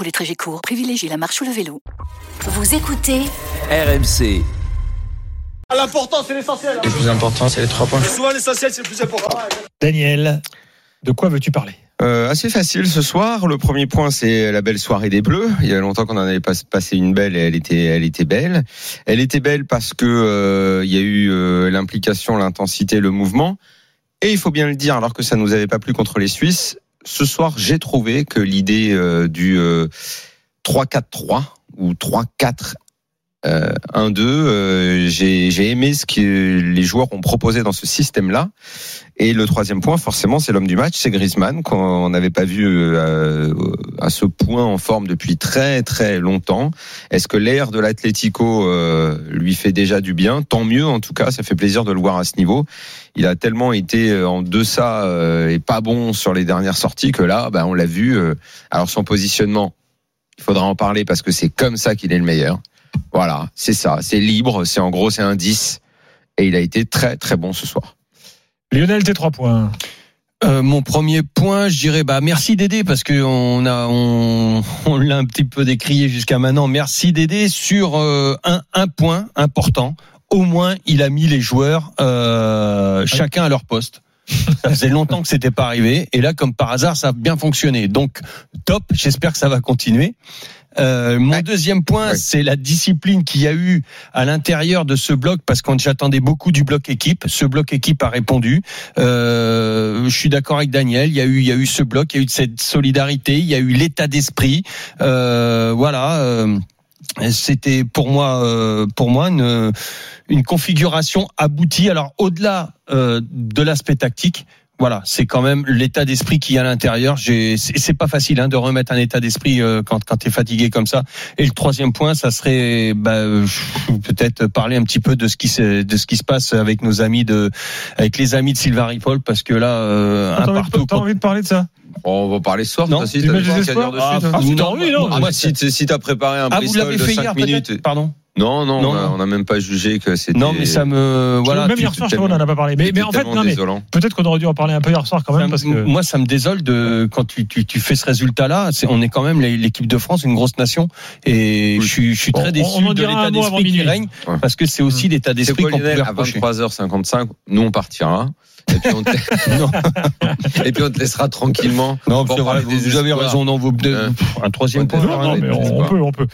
Pour les trajets courts, privilégiez la marche ou le vélo. Vous écoutez RMC. L'important, c'est l'essentiel. Le plus important, c'est les trois points. Souvent, l'essentiel, c'est le plus important. Daniel, de quoi veux-tu parler? Euh, assez facile ce soir. Le premier point, c'est la belle soirée des Bleus. Il y a longtemps qu'on en avait pas passé une belle et elle était, elle était belle. Elle était belle parce que euh, il y a eu euh, l'implication, l'intensité, le mouvement. Et il faut bien le dire, alors que ça nous avait pas plu contre les Suisses, ce soir, j'ai trouvé que l'idée euh, du euh, 3-4-3 ou 3-4 euh, 1-2, euh, j'ai aimé ce que les joueurs ont proposé dans ce système-là. Et le troisième point, forcément, c'est l'homme du match, c'est Griezmann, qu'on n'avait pas vu euh, à ce point en forme depuis très très longtemps. Est-ce que l'air de l'Atlético euh, lui fait déjà du bien? Tant mieux, en tout cas, ça fait plaisir de le voir à ce niveau. Il a tellement été euh, en deçà euh, et pas bon sur les dernières sorties que là, bah, on l'a vu. alors son positionnement, il faudra en parler parce que c'est comme ça qu'il est le meilleur. Voilà, c'est ça, c'est libre, c'est en gros c'est un 10 et il a été très très bon ce soir. Lionel, tes trois points. Euh, mon premier point, je dirais bah merci Dédé parce que on a on, on l'a un petit peu décrié jusqu'à maintenant. Merci Dédé sur euh, un, un point important. Au moins, il a mis les joueurs euh, chacun à leur poste. Ça faisait longtemps que c'était pas arrivé et là, comme par hasard, ça a bien fonctionné. Donc top. J'espère que ça va continuer. Euh, mon Ouais. deuxième point, Ouais. c'est la discipline qu'il y a eu à l'intérieur de ce bloc, parce qu'on j'attendais beaucoup du bloc équipe. Ce bloc équipe a répondu. Euh, je suis d'accord avec Daniel. Il y a eu, il y a eu ce bloc, il y a eu cette solidarité, il y a eu l'état d'esprit. Euh, voilà. euh, c'était pour moi, euh, pour moi une, une configuration aboutie. Alors au-delà euh, de l'aspect tactique, voilà, c'est quand même l'état d'esprit qui est à l'intérieur. J'ai- C'est pas facile hein, de remettre un état d'esprit euh, quand quand t'es fatigué comme ça. Et le troisième point, ça serait bah, euh, peut-être parler un petit peu de ce qui se de ce qui se passe avec nos amis de avec les amis de Sylvain Ripoll parce que là euh, un T'as envie, partout. t'as envie de parler de ça? On va parler ce soir, Non, si tu t'as Ah, t'as envie, non. Ah, moi, bah, si t- si t'as préparé un Ah, vous l'avez de fait 5 hier minutes. Pardon? Non, non, Non, on n'a même pas jugé que c'était. Non, mais ça me voilà. Même hier soir, je tu- crois qu'on n'en a pas parlé. Mais, mais en fait, non, mais peut-être qu'on aurait dû en parler un peu hier soir quand même. Ça Parce que... Moi, ça me désole de quand tu, tu, tu fais ce résultat-là. On est quand même l'équipe de France, une grosse nation, et Oui. je suis, je suis très on- déçu on de l'état d'esprit qui règne, Ouais. parce que c'est aussi l'état C'est d'esprit quoi, qu'on pouvait À reprocher. 23h55, nous on partira. Et puis on te, Non, et puis on te laissera tranquillement. non, vrai, vous, des vous avez raison. Non, vous, Euh, un troisième point. Non, non, hein, mais mais- on, on peut, on peut.